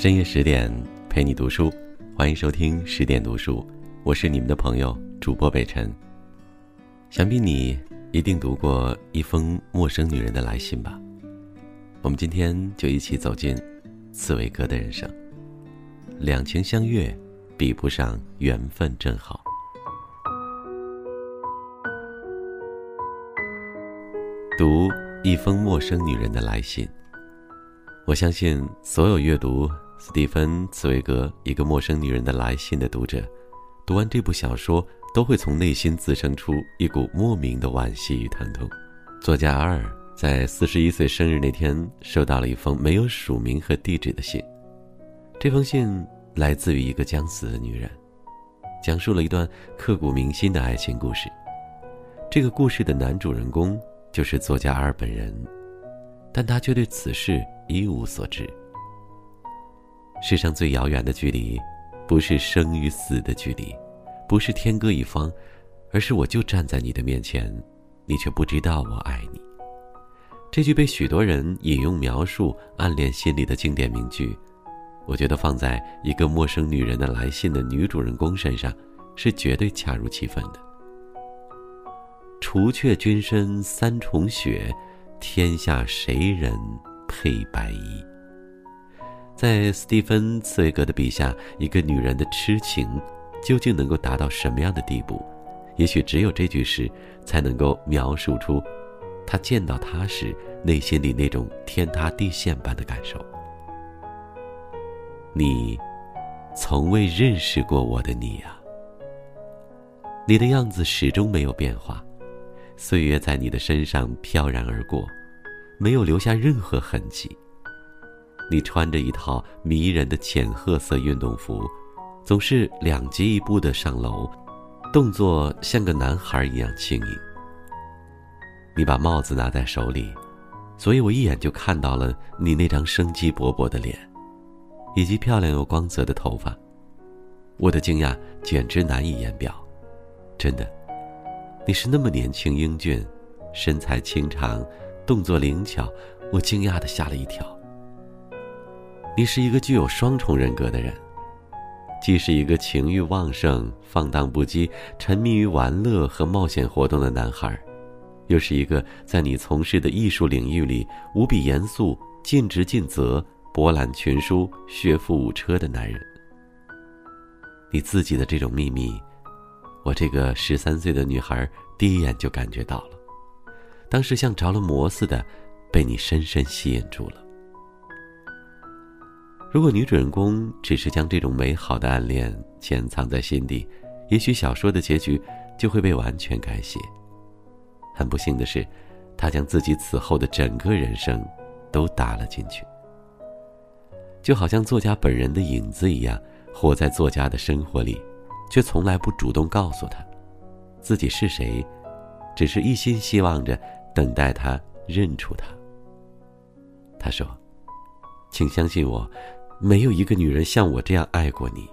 深夜十点陪你读书，欢迎收听十点读书，我是你们的朋友主播北辰。想必你一定读过一封陌生女人的来信吧？我们今天就一起走进刺猬哥的人生。两情相悦，比不上缘分正好。读一封陌生女人的来信。我相信所有阅读斯蒂芬·茨威格《一个陌生女人的来信》的读者，读完这部小说都会从内心滋生出一股莫名的惋惜与疼痛。作家阿尔在四十一岁生日那天收到了一封没有署名和地址的信，这封信来自于一个将死的女人，讲述了一段刻骨铭心的爱情故事。这个故事的男主人公就是作家阿尔本人，但他却对此事。一无所知。世上最遥远的距离，不是生与死的距离，不是天各一方，而是我就站在你的面前，你却不知道我爱你。这句被许多人引用描述暗恋心理的经典名句，我觉得放在一个陌生女人的来信的女主人公身上，是绝对恰如其分的。除却君身三重雪，天下谁人？配白衣。在斯蒂芬·茨威格的笔下，一个女人的痴情究竟能够达到什么样的地步？也许只有这句诗才能够描述出，他见到她时内心里那种天塌地陷般的感受。你，从未认识过我的你啊！你的样子始终没有变化，岁月在你的身上飘然而过。没有留下任何痕迹。你穿着一套迷人的浅褐色运动服，总是两疾一步的上楼，动作像个男孩一样轻盈。你把帽子拿在手里，所以我一眼就看到了你那张生机勃勃的脸，以及漂亮又光泽的头发。我的惊讶简直难以言表，真的，你是那么年轻英俊，身材清长。动作灵巧，我惊讶的吓了一跳。你是一个具有双重人格的人，既是一个情欲旺盛、放荡不羁、沉迷于玩乐和冒险活动的男孩，又是一个在你从事的艺术领域里无比严肃、尽职尽责、博览群书、学富五车的男人。你自己的这种秘密，我这个十三岁的女孩第一眼就感觉到了。当时像着了魔似的，被你深深吸引住了。如果女主人公只是将这种美好的暗恋潜藏在心底，也许小说的结局就会被完全改写。很不幸的是，她将自己此后的整个人生都搭了进去，就好像作家本人的影子一样，活在作家的生活里，却从来不主动告诉他自己是谁，只是一心希望着。等待他认出他。他说：“请相信我，没有一个女人像我这样爱过你，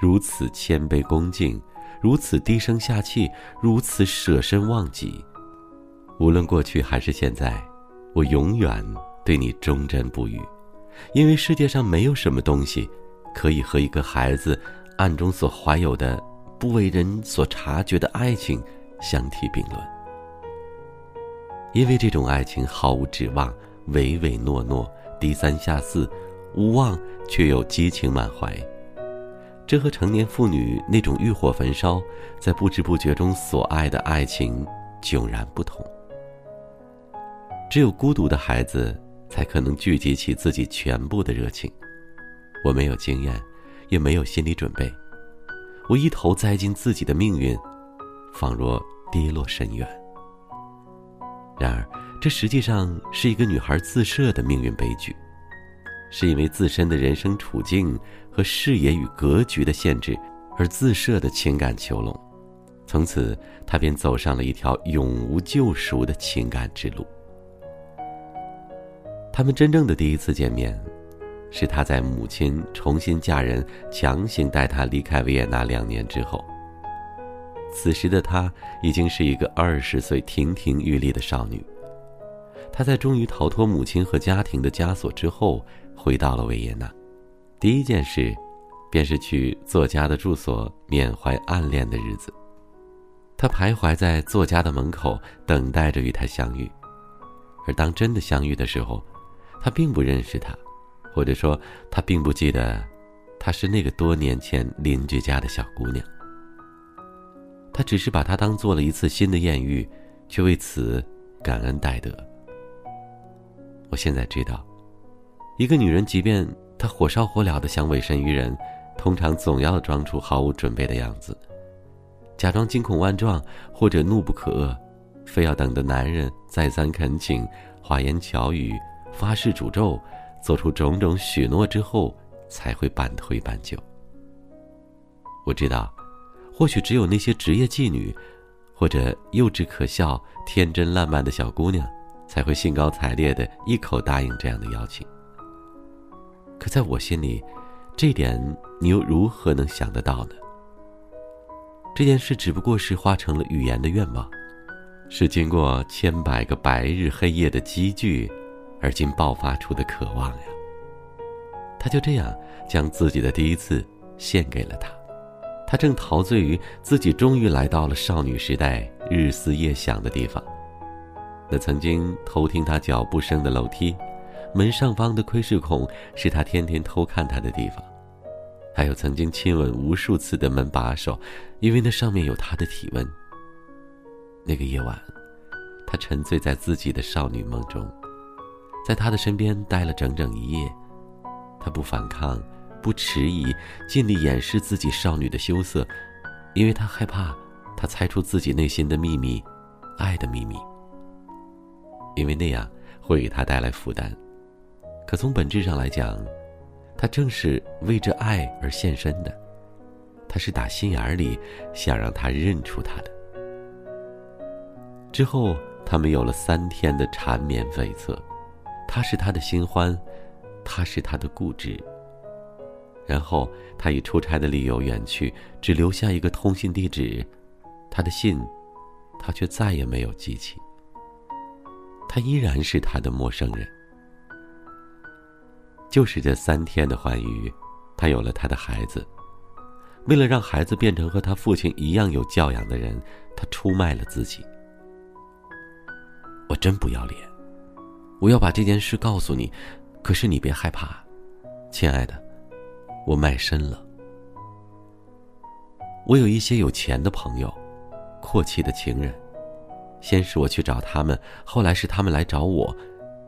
如此谦卑恭敬，如此低声下气，如此舍身忘己。无论过去还是现在，我永远对你忠贞不渝，因为世界上没有什么东西，可以和一个孩子暗中所怀有的不为人所察觉的爱情相提并论。”因为这种爱情毫无指望，唯唯诺诺，低三下四，无望却又激情满怀。这和成年妇女那种欲火焚烧，在不知不觉中所爱的爱情迥然不同。只有孤独的孩子，才可能聚集起自己全部的热情。我没有经验，也没有心理准备，我一头栽进自己的命运，仿若跌落深渊。然而，这实际上是一个女孩自设的命运悲剧，是因为自身的人生处境和视野与格局的限制而自设的情感囚笼。从此，她便走上了一条永无救赎的情感之路。他们真正的第一次见面，是她在母亲重新嫁人、强行带她离开维也纳两年之后。此时的她已经是一个二十岁亭亭玉立的少女。她在终于逃脱母亲和家庭的枷锁之后，回到了维也纳。第一件事，便是去作家的住所缅怀暗恋的日子。他徘徊在作家的门口，等待着与他相遇。而当真的相遇的时候，他并不认识他，或者说他并不记得，她是那个多年前邻居家的小姑娘。他只是把她当做了一次新的艳遇，却为此感恩戴德。我现在知道，一个女人即便她火烧火燎的想委身于人，通常总要装出毫无准备的样子，假装惊恐万状或者怒不可遏。非要等的男人再三恳请、花言巧语、发誓诅咒、做出种种许诺之后，才会半推半就。我知道，或许只有那些职业妓女，或者幼稚可笑、天真烂漫的小姑娘，才会兴高采烈的一口答应这样的邀请。可在我心里，这点你又如何能想得到呢？这件事只不过是化成了语言的愿望。是经过千百个白日黑夜的积聚，而今爆发出的渴望呀。他就这样将自己的第一次献给了他。他正陶醉于自己终于来到了少女时代日思夜想的地方。那曾经偷听他脚步声的楼梯，门上方的窥视孔是他天天偷看他的地方。还有曾经亲吻无数次的门把手，因为那上面有他的体温。那个夜晚，他沉醉在自己的少女梦中，在他的身边待了整整一夜。他不反抗，不迟疑，尽力掩饰自己少女的羞涩，因为他害怕他猜出自己内心的秘密，爱的秘密。因为那样会给他带来负担。可从本质上来讲，他正是为着爱而献身的，他是打心眼里想让他认出他的。之后，他们有了三天的缠绵悱恻，他是他的新欢，他是他的固执。然后，他以出差的理由远去，只留下一个通信地址，他的信，他却再也没有记起。他依然是他的陌生人。就是这三天的欢愉，他有了他的孩子。为了让孩子变成和他父亲一样有教养的人，他出卖了自己。我真不要脸，我要把这件事告诉你，可是你别害怕，亲爱的，我卖身了。我有一些有钱的朋友，阔气的情人，先是我去找他们，后来是他们来找我，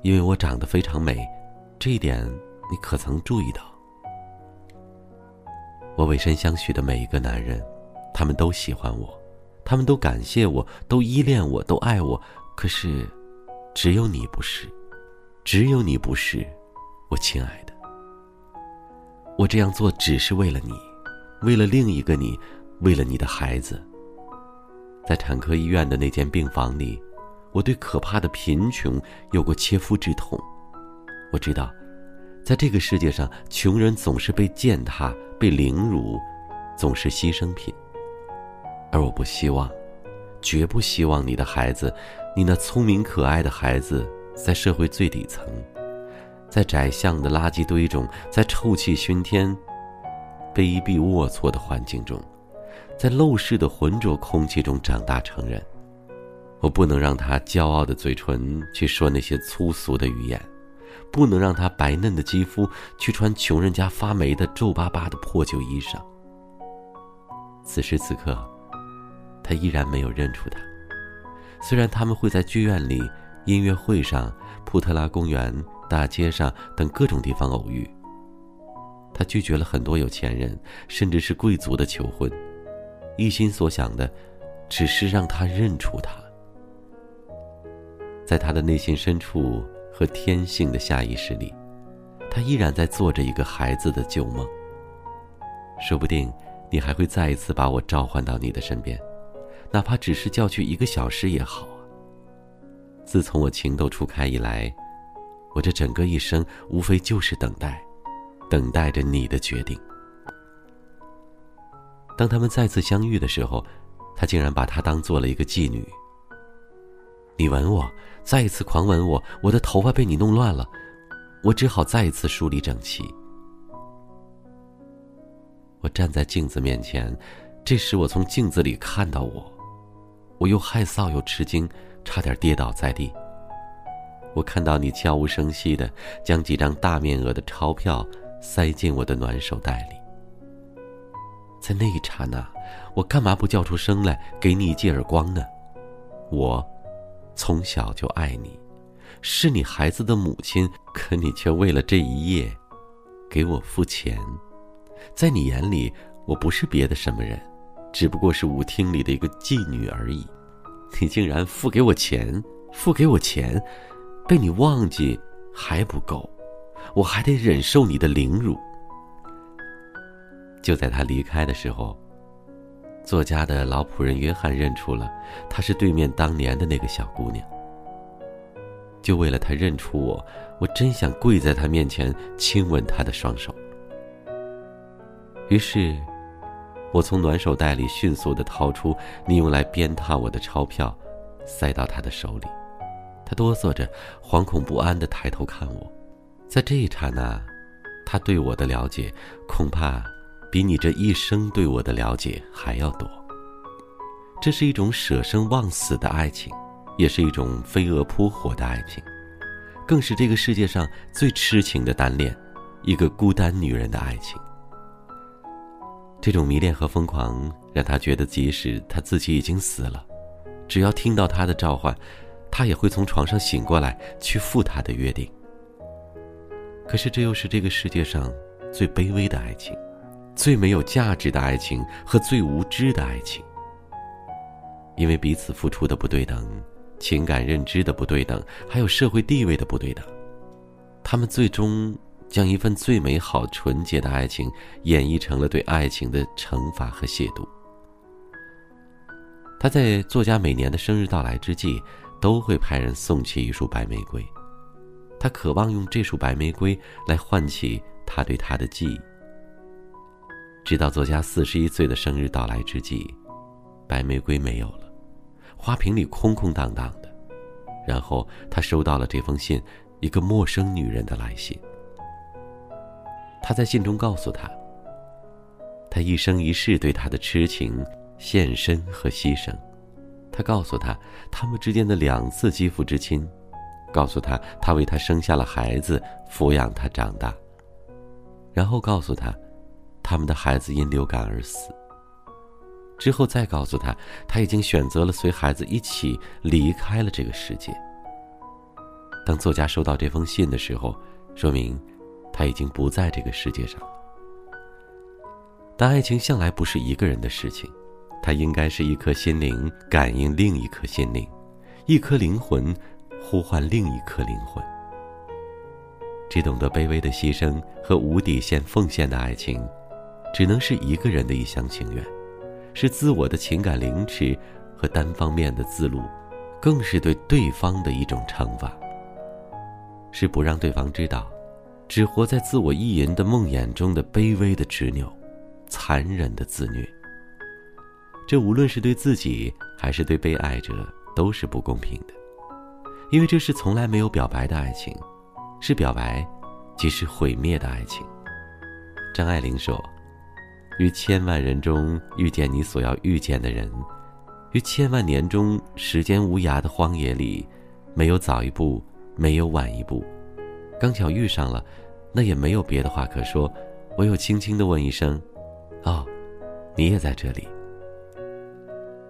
因为我长得非常美，这一点你可曾注意到？我委身相许的每一个男人，他们都喜欢我，他们都感谢我，都依恋我，都爱我。可是，只有你不是，只有你不是，我亲爱的。我这样做只是为了你，为了另一个你，为了你的孩子。在产科医院的那间病房里，我对可怕的贫穷有过切肤之痛。我知道，在这个世界上，穷人总是被践踏、被凌辱，总是牺牲品。而我不希望。绝不希望你的孩子，你那聪明可爱的孩子，在社会最底层，在窄巷的垃圾堆中，在臭气熏天、卑鄙龌龊的环境中，在陋室的浑浊空气中长大成人。我不能让他骄傲的嘴唇去说那些粗俗的语言，不能让他白嫩的肌肤去穿穷人家发霉的皱巴巴的破旧衣裳。此时此刻。他依然没有认出他，虽然他们会在剧院里、音乐会上、普特拉公园、大街上等各种地方偶遇。他拒绝了很多有钱人，甚至是贵族的求婚，一心所想的，只是让他认出他。在他的内心深处和天性的下意识里，他依然在做着一个孩子的旧梦。说不定，你还会再一次把我召唤到你的身边。哪怕只是叫去一个小时也好啊。自从我情窦初开以来，我这整个一生无非就是等待，等待着你的决定。当他们再次相遇的时候，他竟然把她当做了一个妓女。你吻我，再一次狂吻我，我的头发被你弄乱了，我只好再一次梳理整齐。我站在镜子面前，这时我从镜子里看到我，我又害臊又吃惊，差点跌倒在地。我看到你悄无声息的将几张大面额的钞票塞进我的暖手袋里，在那一刹那，我干嘛不叫出声来给你一记耳光呢？我从小就爱你，是你孩子的母亲，可你却为了这一夜给我付钱，在你眼里，我不是别的什么人，只不过是舞厅里的一个妓女而已。你竟然付给我钱，付给我钱！被你忘记还不够，我还得忍受你的凌辱。就在他离开的时候，作家的老仆人约翰认出了她是对面当年的那个小姑娘。就为了她认出我，我真想跪在她面前亲吻她的双手。于是，我从暖手袋里迅速的掏出你用来鞭挞我的钞票，塞到她的手里。她哆嗦着，惶恐不安地抬头看我，在这一刹那，他对我的了解，恐怕比你这一生对我的了解还要多。这是一种舍生忘死的爱情，也是一种飞蛾扑火的爱情，更是这个世界上最痴情的单恋，一个孤单女人的爱情。这种迷恋和疯狂，让他觉得即使他自己已经死了，只要听到他的召唤。他也会从床上醒过来，去赴他的约定。可是，这又是这个世界上最卑微的爱情，最没有价值的爱情和最无知的爱情。因为彼此付出的不对等，情感认知的不对等，还有社会地位的不对等，他们最终将一份最美好、纯洁的爱情演绎成了对爱情的惩罚和亵渎。他在作家每年的生日到来之际。都会派人送去一束白玫瑰，他渴望用这束白玫瑰来唤起他对她的记忆。直到作家四十一岁的生日到来之际，白玫瑰没有了，花瓶里空空荡荡的。然后他收到了这封信，一个陌生女人的来信。他在信中告诉他，他一生一世对她的痴情、献身和牺牲。他告诉他，他们之间的两次肌肤之亲，告诉他，他为他生下了孩子，抚养他长大。然后告诉他，他们的孩子因流感而死。之后再告诉他，他已经选择了随孩子一起离开了这个世界。当作家收到这封信的时候，说明他已经不在这个世界上了。但爱情向来不是一个人的事情。它应该是一颗心灵感应另一颗心灵，一颗灵魂呼唤另一颗灵魂。只懂得卑微的牺牲和无底线奉献的爱情，只能是一个人的一厢情愿，是自我的情感凌迟和单方面的自戮，更是对对方的一种惩罚。是不让对方知道，只活在自我意淫的梦魇中的卑微的执拗，残忍的自虐。这无论是对自己还是对被爱者都是不公平的，因为这是从来没有表白的爱情，是表白即是毁灭的爱情。张爱玲说：“于千万人中遇见你所要遇见的人，于千万年中时间无涯的荒野里，没有早一步，没有晚一步，刚巧遇上了，那也没有别的话可说，唯有轻轻的问一声：‘哦，你也在这里。’”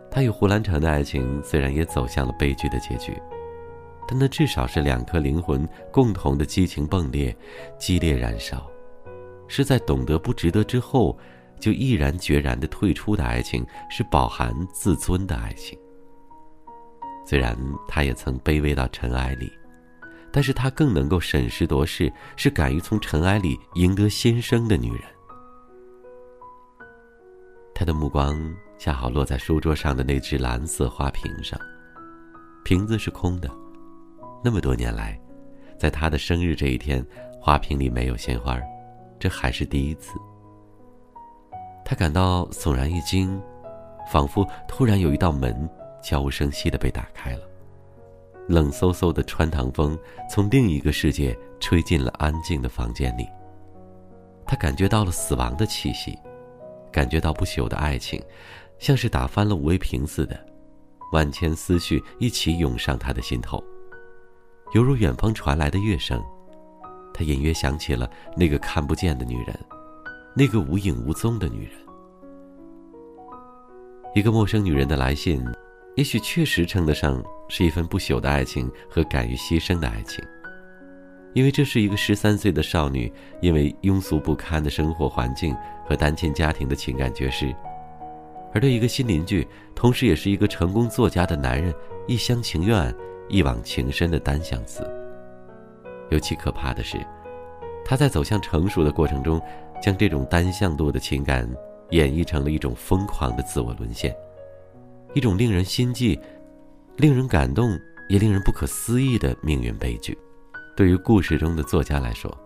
他与胡兰成的爱情虽然也走向了悲剧的结局，但那至少是两颗灵魂共同的激情迸裂、激烈燃烧，是在懂得不值得之后就毅然决然的退出的爱情，是饱含自尊的爱情。虽然他也曾卑微到尘埃里，但是他更能够审时度势，是敢于从尘埃里赢得新生的女人。他的目光。恰好落在书桌上的那只蓝色花瓶上，瓶子是空的。那么多年来，在他的生日这一天，花瓶里没有鲜花，这还是第一次。他感到悚然一惊，仿佛突然有一道门悄无声息的被打开了，冷飕飕的穿堂风从另一个世界吹进了安静的房间里。他感觉到了死亡的气息，感觉到不朽的爱情，像是打翻了五味瓶似的，万千思绪一起涌上他的心头，犹如远方传来的乐声。他隐约想起了那个看不见的女人，那个无影无踪的女人。一个陌生女人的来信，也许确实称得上是一份不朽的爱情和敢于牺牲的爱情。因为这是一个十三岁的少女，因为庸俗不堪的生活环境和单亲家庭的情感缺失，而对一个新邻居，同时也是一个成功作家的男人，一厢情愿、一往情深的单相思。尤其可怕的是，他在走向成熟的过程中，将这种单向度的情感演绎成了一种疯狂的自我沦陷，一种令人心悸、令人感动也令人不可思议的命运悲剧。对于故事中的作家来说，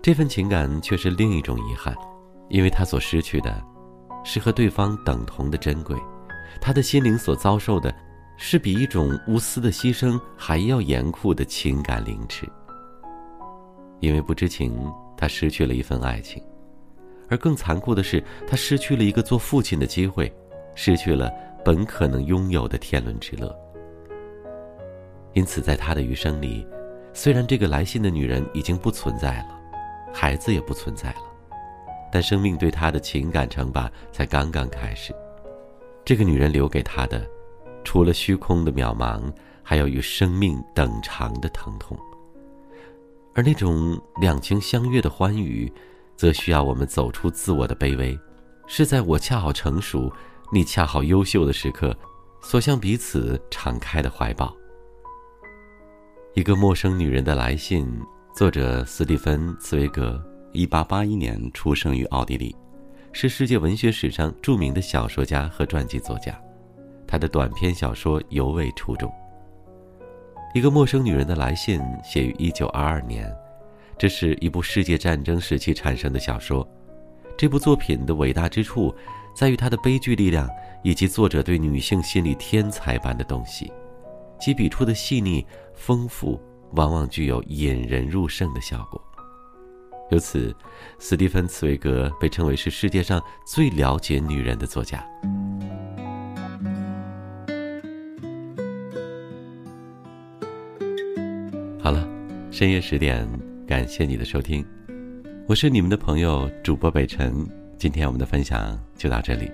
这份情感却是另一种遗憾，因为他所失去的，是和对方等同的珍贵，他的心灵所遭受的，是比一种无私的牺牲还要严酷的情感凌迟。因为不知情，他失去了一份爱情，而更残酷的是，他失去了一个做父亲的机会，失去了本可能拥有的天伦之乐。因此，在他的余生里，虽然这个来信的女人已经不存在了，孩子也不存在了，但生命对他的情感惩罚才刚刚开始。这个女人留给他的，除了虚空的渺茫，还有与生命等长的疼痛。而那种两情相悦的欢愉，则需要我们走出自我的卑微，是在我恰好成熟，你恰好优秀的时刻，所向彼此敞开的怀抱。一个陌生女人的来信，作者斯蒂芬·茨威格，一八八一年出生于奥地利，是世界文学史上著名的小说家和传记作家，他的短篇小说尤为出众。一个陌生女人的来信写于一九二二年，这是一部世界战争时期产生的小说。这部作品的伟大之处，在于它的悲剧力量以及作者对女性心理天才般的洞悉，其笔触的细腻丰富，往往具有引人入胜的效果。由此，斯蒂芬·茨威格被称为是世界上最了解女人的作家。深夜十点，感谢你的收听，我是你们的朋友主播北辰。今天我们的分享就到这里，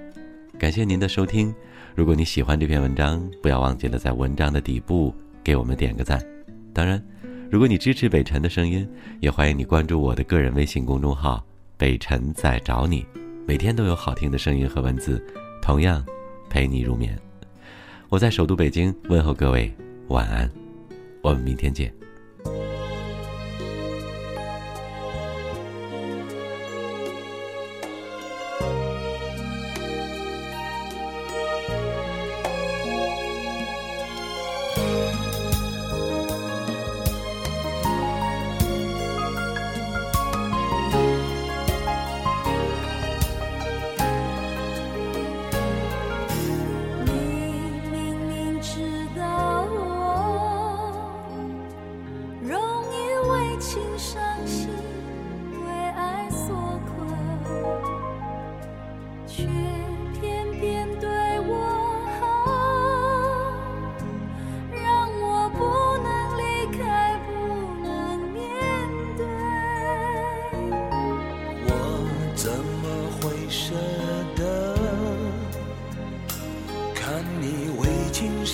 感谢您的收听。如果你喜欢这篇文章，不要忘记了在文章的底部给我们点个赞。当然，如果你支持北辰的声音，也欢迎你关注我的个人微信公众号“北辰在找你”，每天都有好听的声音和文字，同样陪你入眠。我在首都北京问候各位晚安，我们明天见。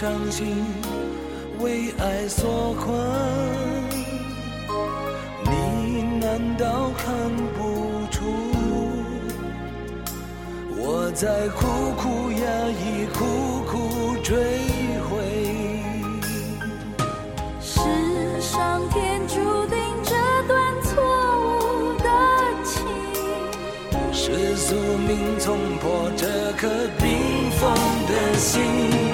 伤心，为爱所困。你难道看不出我在苦苦压抑，苦苦追悔？是上天注定这段错误的情，是宿命冲破这颗冰封的心。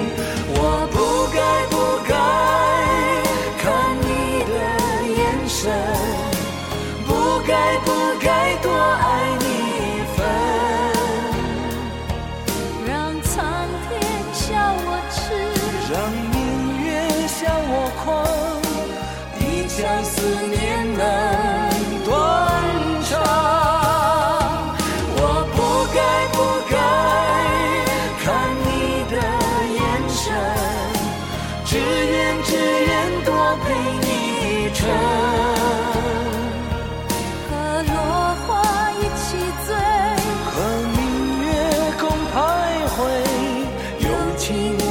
You.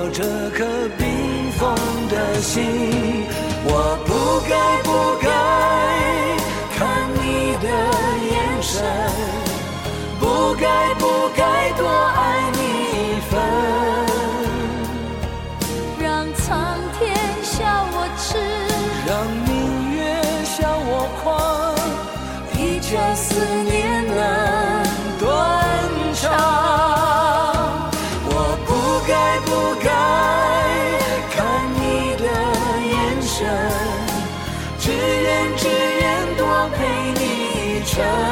我这颗冰封的心我不该不该 show.